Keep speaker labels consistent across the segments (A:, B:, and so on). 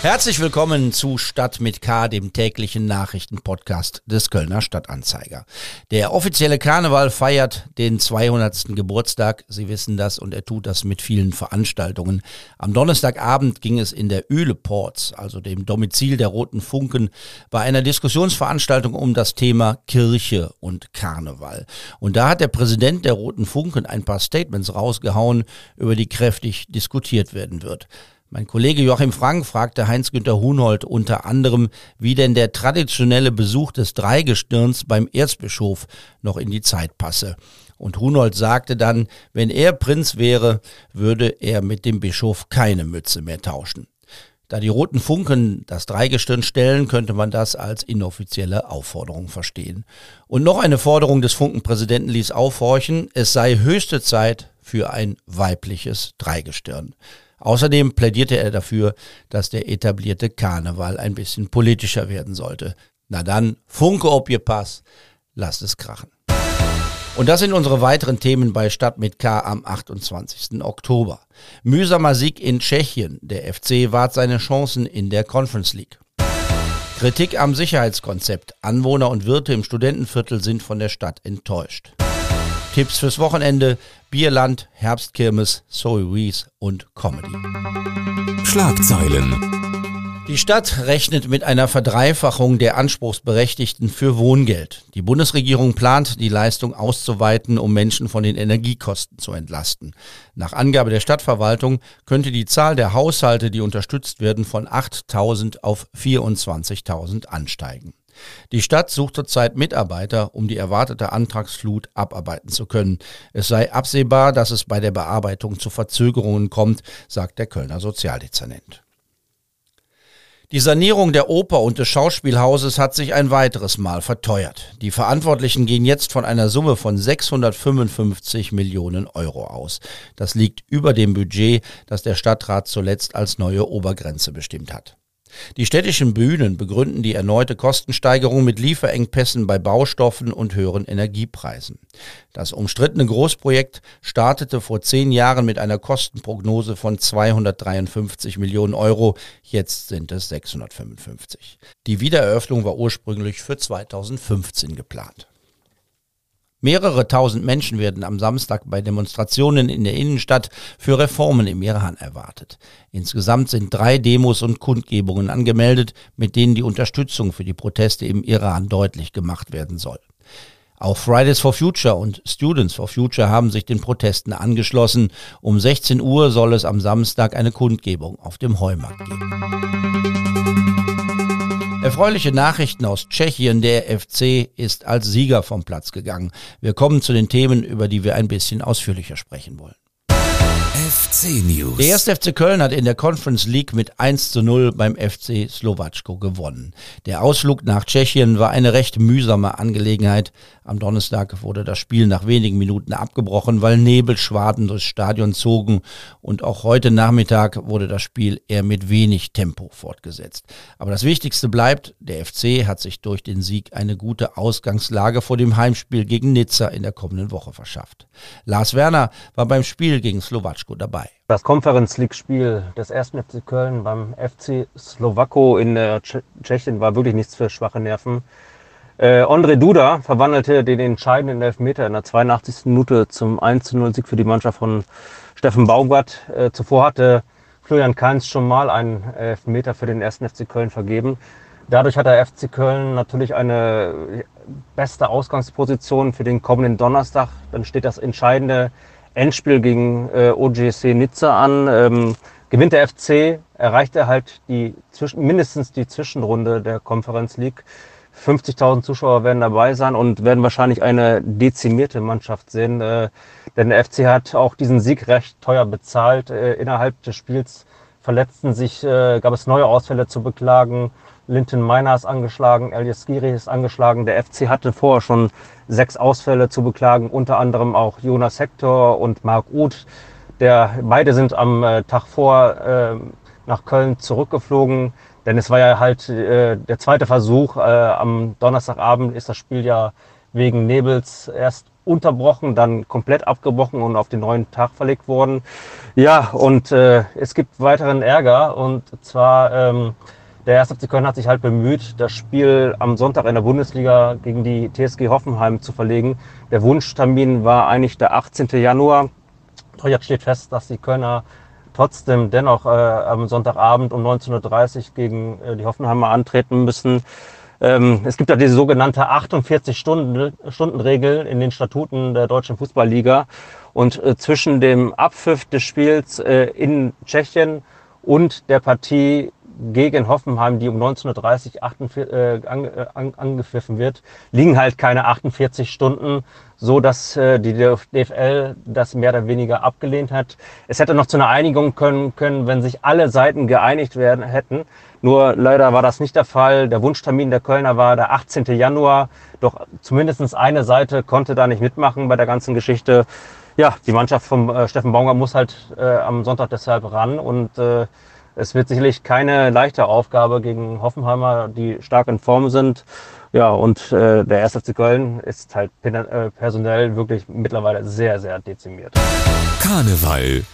A: Herzlich willkommen zu Stadt mit K, dem täglichen Nachrichtenpodcast des Kölner Stadtanzeiger. Der offizielle Karneval feiert den 200. Geburtstag. Sie wissen das und er tut das mit vielen Veranstaltungen. Am Donnerstagabend ging es in der Öleports, also dem Domizil der Roten Funken, bei einer Diskussionsveranstaltung um das Thema Kirche und Karneval. Und da hat der Präsident der Roten Funken ein paar Statements rausgehauen, über die kräftig diskutiert werden wird. Mein Kollege Joachim Frank fragte Heinz-Günther Hunold unter anderem, wie denn der traditionelle Besuch des Dreigestirns beim Erzbischof noch in die Zeit passe. Und Hunold sagte dann, wenn er Prinz wäre, würde er mit dem Bischof keine Mütze mehr tauschen. Da die roten Funken das Dreigestirn stellen, könnte man das als inoffizielle Aufforderung verstehen. Und noch eine Forderung des Funkenpräsidenten ließ aufhorchen, es sei höchste Zeit für ein weibliches Dreigestirn. Außerdem plädierte er dafür, dass der etablierte Karneval ein bisschen politischer werden sollte. Na dann, Funke ob ihr Pass, lasst es krachen. Und das sind unsere weiteren Themen bei Stadt mit K am 28. Oktober. Mühsamer Sieg in Tschechien. Der FC wahrt seine Chancen in der Conference League. Kritik am Sicherheitskonzept. Anwohner und Wirte im Studentenviertel sind von der Stadt enttäuscht. Tipps fürs Wochenende, Bierland, Herbstkirmes, Zoe Wees und Comedy.
B: Schlagzeilen.
A: Die Stadt rechnet mit einer Verdreifachung der Anspruchsberechtigten für Wohngeld. Die Bundesregierung plant, die Leistung auszuweiten, um Menschen von den Energiekosten zu entlasten. Nach Angabe der Stadtverwaltung könnte die Zahl der Haushalte, die unterstützt werden, von 8.000 auf 24.000 ansteigen. Die Stadt sucht zurzeit Mitarbeiter, um die erwartete Antragsflut abarbeiten zu können. Es sei absehbar, dass es bei der Bearbeitung zu Verzögerungen kommt, sagt der Kölner Sozialdezernent. Die Sanierung der Oper und des Schauspielhauses hat sich ein weiteres Mal verteuert. Die Verantwortlichen gehen jetzt von einer Summe von 655 Millionen Euro aus. Das liegt über dem Budget, das der Stadtrat zuletzt als neue Obergrenze bestimmt hat. Die städtischen Bühnen begründen die erneute Kostensteigerung mit Lieferengpässen bei Baustoffen und höheren Energiepreisen. Das umstrittene Großprojekt startete vor zehn Jahren mit einer Kostenprognose von 253 Millionen Euro. Jetzt sind es 655. Die Wiedereröffnung war ursprünglich für 2015 geplant. Mehrere tausend Menschen werden am Samstag bei Demonstrationen in der Innenstadt für Reformen im Iran erwartet. Insgesamt sind drei Demos und Kundgebungen angemeldet, mit denen die Unterstützung für die Proteste im Iran deutlich gemacht werden soll. Auch Fridays for Future und Students for Future haben sich den Protesten angeschlossen. Um 16 Uhr soll es am Samstag eine Kundgebung auf dem Heumarkt geben. Erfreuliche Nachrichten aus Tschechien. Der FC ist als Sieger vom Platz gegangen. Wir kommen zu den Themen, über die wir ein bisschen ausführlicher sprechen wollen.
B: FC News.
A: Der erste FC Köln hat in der Conference League mit 1 zu 0 beim FC Slowatschko gewonnen. Der Ausflug nach Tschechien war eine recht mühsame Angelegenheit. Am Donnerstag wurde das Spiel nach wenigen Minuten abgebrochen, weil Nebelschwaden durchs Stadion zogen und auch heute Nachmittag wurde das Spiel eher mit wenig Tempo fortgesetzt. Aber das Wichtigste bleibt, der FC hat sich durch den Sieg eine gute Ausgangslage vor dem Heimspiel gegen Nizza in der kommenden Woche verschafft. Lars Werner war beim Spiel gegen Slowatschko dabei.
C: Das Conference League Spiel des 1. FC Köln beim FC Slowako in Tschechien war wirklich nichts für schwache Nerven. Äh, Andre Duda verwandelte den entscheidenden Elfmeter in der 82. Minute zum 1-0-Sieg für die Mannschaft von Steffen Baumgart. Äh, zuvor hatte Florian Kainz schon mal einen Elfmeter für den 1. FC Köln vergeben. Dadurch hat der FC Köln natürlich eine beste Ausgangsposition für den kommenden Donnerstag. Dann steht das entscheidende Endspiel gegen äh, OGC Nizza an. Ähm, gewinnt der FC, erreicht er halt die, mindestens die Zwischenrunde der Conference League. 50.000 Zuschauer werden dabei sein und werden wahrscheinlich eine dezimierte Mannschaft sehen. Äh, denn der FC hat auch diesen Sieg recht teuer bezahlt. Äh, innerhalb des Spiels verletzten sich, äh, gab es neue Ausfälle zu beklagen. Linton Miner ist angeschlagen, Elias Giri ist angeschlagen. Der FC hatte vorher schon sechs Ausfälle zu beklagen, unter anderem auch Jonas Hector und Marc Uth. Der, beide sind am äh, Tag vor äh, nach Köln zurückgeflogen. Denn es war ja halt äh, der zweite Versuch. Äh, am Donnerstagabend ist das Spiel ja wegen Nebels erst unterbrochen, dann komplett abgebrochen und auf den neuen Tag verlegt worden. Ja, und äh, es gibt weiteren Ärger und zwar ähm, der 1. FC Köln hat sich halt bemüht, das Spiel am Sonntag in der Bundesliga gegen die TSG Hoffenheim zu verlegen. Der Wunschtermin war eigentlich der 18. Januar. Doch jetzt steht fest, dass die Kölner trotzdem dennoch äh, am Sonntagabend um 19.30 Uhr gegen äh, die Hoffenheimer antreten müssen. Ähm, es gibt ja diese sogenannte 48-Stunden-Regel in den Statuten der Deutschen Fußballliga. Und äh, zwischen dem Abpfiff des Spiels äh, in Tschechien und der Partie gegen Hoffenheim, die um 19.30 Uhr 48, äh, an, äh, an, angepfiffen wird, liegen halt keine 48 Stunden, so dass äh, die DFL das mehr oder weniger abgelehnt hat. Es hätte noch zu einer Einigung können, können, wenn sich alle Seiten geeinigt werden hätten. Nur leider war das nicht der Fall. Der Wunschtermin der Kölner war der 18. Januar. Doch zumindestens eine Seite konnte da nicht mitmachen bei der ganzen Geschichte. Ja, die Mannschaft von äh, Steffen Baumgart muss halt äh, am Sonntag deshalb ran und äh, es wird sicherlich keine leichte Aufgabe gegen Hoffenheimer, die stark in Form sind. Ja, und äh, der 1. FC Köln ist halt äh, personell wirklich mittlerweile sehr, sehr dezimiert.
A: Karneval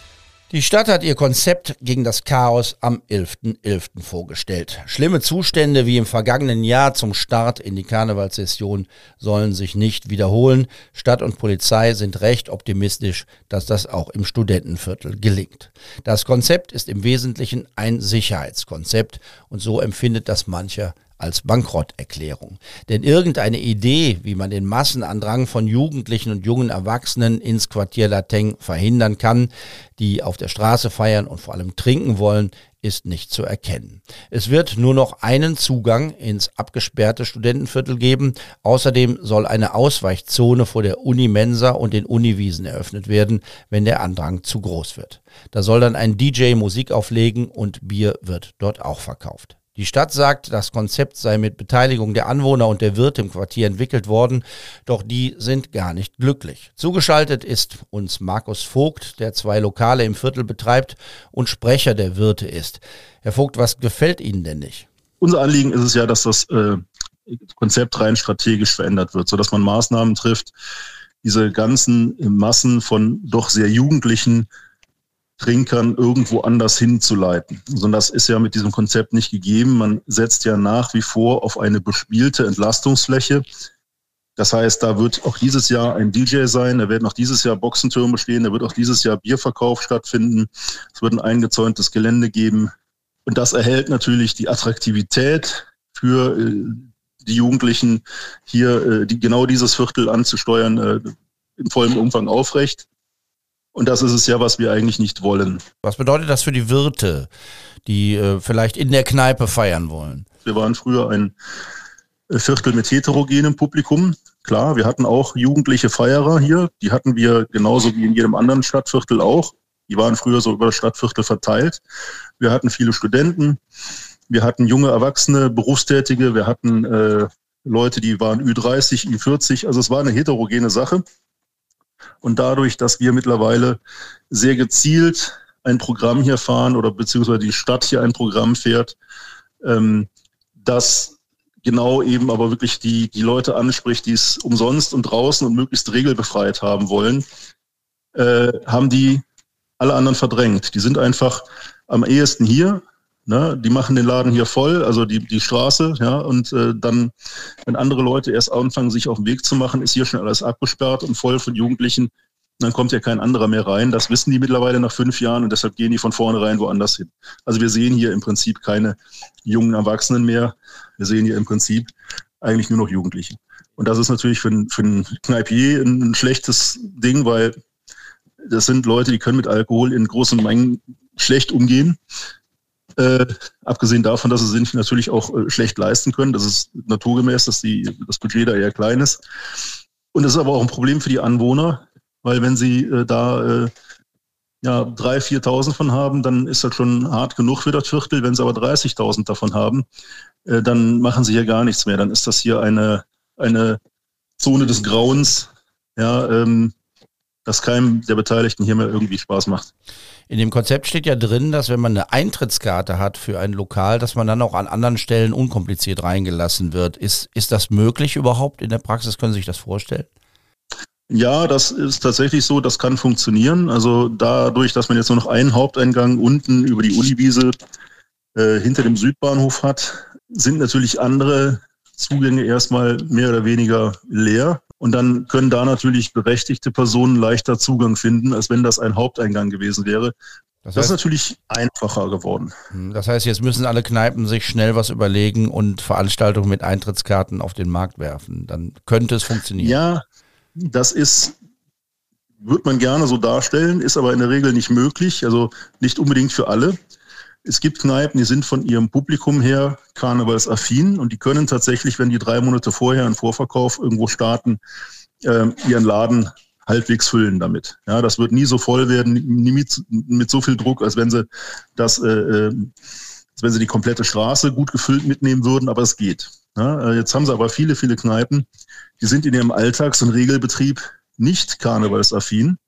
A: die Stadt hat ihr Konzept gegen das Chaos am 11.11. .11. vorgestellt. Schlimme Zustände wie im vergangenen Jahr zum Start in die Karnevalssession sollen sich nicht wiederholen. Stadt und Polizei sind recht optimistisch, dass das auch im Studentenviertel gelingt. Das Konzept ist im Wesentlichen ein Sicherheitskonzept und so empfindet das mancher als Bankrotterklärung. Denn irgendeine Idee, wie man den Massenandrang von Jugendlichen und jungen Erwachsenen ins Quartier Lateng verhindern kann, die auf der Straße feiern und vor allem trinken wollen, ist nicht zu erkennen. Es wird nur noch einen Zugang ins abgesperrte Studentenviertel geben. Außerdem soll eine Ausweichzone vor der Unimensa und den Uniwiesen eröffnet werden, wenn der Andrang zu groß wird. Da soll dann ein DJ Musik auflegen und Bier wird dort auch verkauft. Die Stadt sagt, das Konzept sei mit Beteiligung der Anwohner und der Wirte im Quartier entwickelt worden, doch die sind gar nicht glücklich. Zugeschaltet ist uns Markus Vogt, der zwei Lokale im Viertel betreibt und Sprecher der Wirte ist. Herr Vogt, was gefällt Ihnen denn nicht?
D: Unser Anliegen ist es ja, dass das äh, Konzept rein strategisch verändert wird, sodass man Maßnahmen trifft, diese ganzen Massen von doch sehr Jugendlichen Trinkern irgendwo anders hinzuleiten. Sondern das ist ja mit diesem Konzept nicht gegeben. Man setzt ja nach wie vor auf eine bespielte Entlastungsfläche. Das heißt, da wird auch dieses Jahr ein DJ sein, da werden auch dieses Jahr Boxentürme stehen, da wird auch dieses Jahr Bierverkauf stattfinden. Es wird ein eingezäuntes Gelände geben. Und das erhält natürlich die Attraktivität für äh, die Jugendlichen, hier äh, die, genau dieses Viertel anzusteuern, äh, in vollem Umfang aufrecht. Und das ist es ja, was wir eigentlich nicht wollen.
A: Was bedeutet das für die Wirte, die äh, vielleicht in der Kneipe feiern wollen?
D: Wir waren früher ein Viertel mit heterogenem Publikum. Klar, wir hatten auch jugendliche Feierer hier. Die hatten wir genauso wie in jedem anderen Stadtviertel auch. Die waren früher so über das Stadtviertel verteilt. Wir hatten viele Studenten. Wir hatten junge Erwachsene, Berufstätige. Wir hatten äh, Leute, die waren Ü30, Ü40. Also es war eine heterogene Sache. Und dadurch, dass wir mittlerweile sehr gezielt ein Programm hier fahren oder beziehungsweise die Stadt hier ein Programm fährt, ähm, das genau eben aber wirklich die, die Leute anspricht, die es umsonst und draußen und möglichst regelbefreit haben wollen, äh, haben die alle anderen verdrängt. Die sind einfach am ehesten hier, Ne, die machen den Laden hier voll, also die, die Straße, ja, und äh, dann, wenn andere Leute erst anfangen, sich auf den Weg zu machen, ist hier schon alles abgesperrt und voll von Jugendlichen, dann kommt ja kein anderer mehr rein. Das wissen die mittlerweile nach fünf Jahren und deshalb gehen die von vornherein woanders hin. Also wir sehen hier im Prinzip keine jungen Erwachsenen mehr. Wir sehen hier im Prinzip eigentlich nur noch Jugendliche. Und das ist natürlich für, für einen Kneipier ein schlechtes Ding, weil das sind Leute, die können mit Alkohol in großen Mengen schlecht umgehen. Äh, abgesehen davon, dass sie sich natürlich auch äh, schlecht leisten können. Das ist naturgemäß, dass die, das Budget da eher klein ist. Und das ist aber auch ein Problem für die Anwohner, weil wenn sie äh, da äh, ja, 3.000, 4.000 von haben, dann ist das schon hart genug für das Viertel. Wenn sie aber 30.000 davon haben, äh, dann machen sie hier gar nichts mehr. Dann ist das hier eine, eine Zone des Grauens, ja, ähm, das keinem der Beteiligten hier mehr irgendwie Spaß macht.
A: In dem Konzept steht ja drin, dass wenn man eine Eintrittskarte hat für ein Lokal, dass man dann auch an anderen Stellen unkompliziert reingelassen wird. Ist, ist das möglich überhaupt in der Praxis? Können Sie sich das vorstellen?
D: Ja, das ist tatsächlich so, das kann funktionieren. Also dadurch, dass man jetzt nur noch einen Haupteingang unten über die Uniwiese äh, hinter dem Südbahnhof hat, sind natürlich andere Zugänge erstmal mehr oder weniger leer. Und dann können da natürlich berechtigte Personen leichter Zugang finden, als wenn das ein Haupteingang gewesen wäre. Das, heißt, das, ist natürlich einfacher geworden.
A: Hm, das heißt, jetzt müssen alle Kneipen sich schnell was überlegen und Veranstaltungen mit Eintrittskarten auf den Markt werfen. Dann könnte es funktionieren.
D: Ja, das ist, wird man gerne so darstellen, ist aber in der Regel nicht möglich. Also nicht unbedingt für alle. Es gibt Kneipen, die sind von ihrem Publikum her karnevalsaffin und die können tatsächlich, wenn die drei Monate vorher einen Vorverkauf irgendwo starten, äh, ihren Laden halbwegs füllen damit. Ja, das wird nie so voll werden, nie mit, mit so viel Druck, als wenn sie das, äh, äh, als wenn sie die komplette Straße gut gefüllt mitnehmen würden, aber es geht. Ja, äh, jetzt haben sie aber viele, viele Kneipen, die sind in ihrem Alltags- und Regelbetrieb nicht karnevalsaffin.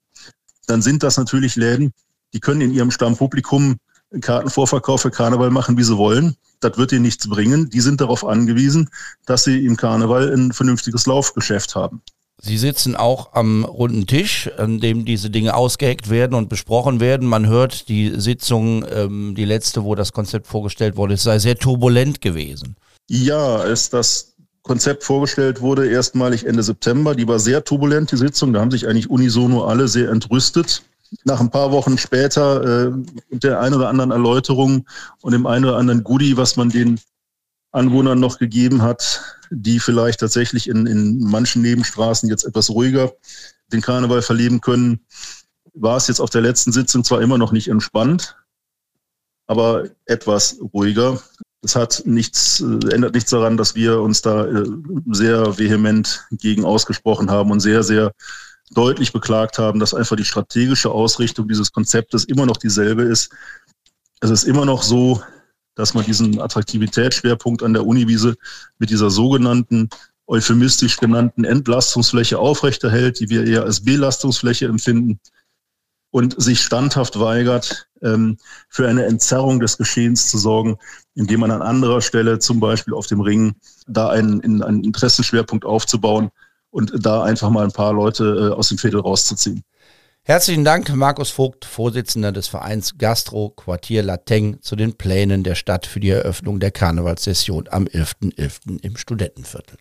D: Dann sind das natürlich Läden, die können in ihrem Stammpublikum Kartenvorverkauf für Karneval machen, wie sie wollen. Das wird ihnen nichts bringen. Die sind darauf angewiesen, dass sie im Karneval ein vernünftiges Laufgeschäft haben.
A: Sie sitzen auch am runden Tisch, an dem diese Dinge ausgeheckt werden und besprochen werden. Man hört die Sitzung, ähm, die letzte, wo das Konzept vorgestellt wurde, es sei sehr turbulent gewesen.
D: Ja, als das Konzept vorgestellt wurde, erstmalig Ende September, die war sehr turbulent, die Sitzung. Da haben sich eigentlich unisono alle sehr entrüstet nach ein paar Wochen später äh, der einen oder anderen Erläuterung und dem einen oder anderen Goodie, was man den Anwohnern noch gegeben hat, die vielleicht tatsächlich in, in manchen Nebenstraßen jetzt etwas ruhiger den Karneval verleben können, war es jetzt auf der letzten Sitzung zwar immer noch nicht entspannt, aber etwas ruhiger. Es hat nichts, äh, ändert nichts daran, dass wir uns da äh, sehr vehement gegen ausgesprochen haben und sehr, sehr deutlich beklagt haben, dass einfach die strategische Ausrichtung dieses Konzeptes immer noch dieselbe ist. Es ist immer noch so, dass man diesen Attraktivitätsschwerpunkt an der Uniwiese mit dieser sogenannten euphemistisch genannten Entlastungsfläche aufrechterhält, die wir eher als Belastungsfläche empfinden und sich standhaft weigert, ähm, für eine Entzerrung des Geschehens zu sorgen, indem man an anderer Stelle, zum Beispiel auf dem Ring, da einen, einen Interessenschwerpunkt aufzubauen, und da einfach mal ein paar Leute äh, aus dem Fädel rauszuziehen.
A: Herzlichen Dank, Markus Vogt, Vorsitzender des Vereins Gastro Quartier Lateng, zu den Plänen der Stadt für die Eröffnung der Karnevalssession am 11.11. .11. im Studentenviertel.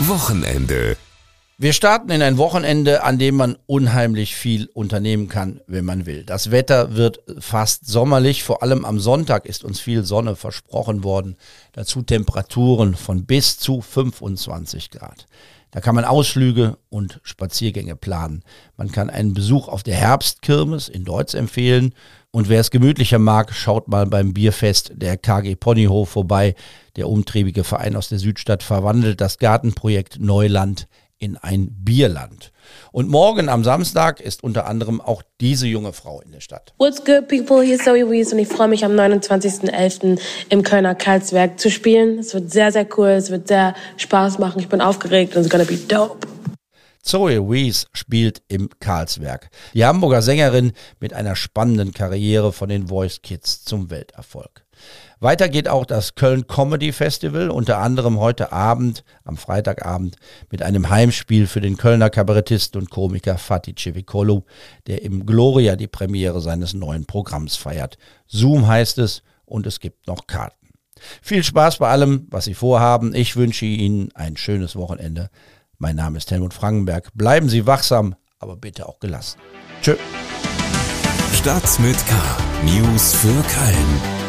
B: Wochenende.
A: Wir starten in ein Wochenende, an dem man unheimlich viel unternehmen kann, wenn man will. Das Wetter wird fast sommerlich, vor allem am Sonntag ist uns viel Sonne versprochen worden. Dazu Temperaturen von bis zu 25 Grad. Da kann man Ausflüge und Spaziergänge planen. Man kann einen Besuch auf der Herbstkirmes in Deutsch empfehlen. Und wer es gemütlicher mag, schaut mal beim Bierfest der KG Ponyhof vorbei. Der umtriebige Verein aus der Südstadt verwandelt das Gartenprojekt Neuland in ein Bierland. Und morgen am Samstag ist unter anderem auch diese junge Frau in der Stadt.
E: What's good, people? Hier ist Zoe Wees und ich freue mich am 29.11. im Kölner Karlsberg zu spielen. Es wird sehr, sehr cool. Es wird sehr Spaß machen. Ich bin aufgeregt und it's gonna be dope.
A: Zoe Wees spielt im Karlsberg. Die Hamburger Sängerin mit einer spannenden Karriere von den Voice Kids zum Welterfolg. Weiter geht auch das Köln Comedy Festival, unter anderem heute Abend, am Freitagabend, mit einem Heimspiel für den Kölner Kabarettisten und Komiker Fatih Cevicolo, der im Gloria die Premiere seines neuen Programms feiert. Zoom heißt es und es gibt noch Karten. Viel Spaß bei allem, was Sie vorhaben. Ich wünsche Ihnen ein schönes Wochenende. Mein Name ist Helmut Frankenberg. Bleiben Sie wachsam, aber bitte auch gelassen. Tschö.
B: Stadt mit K. News für Köln.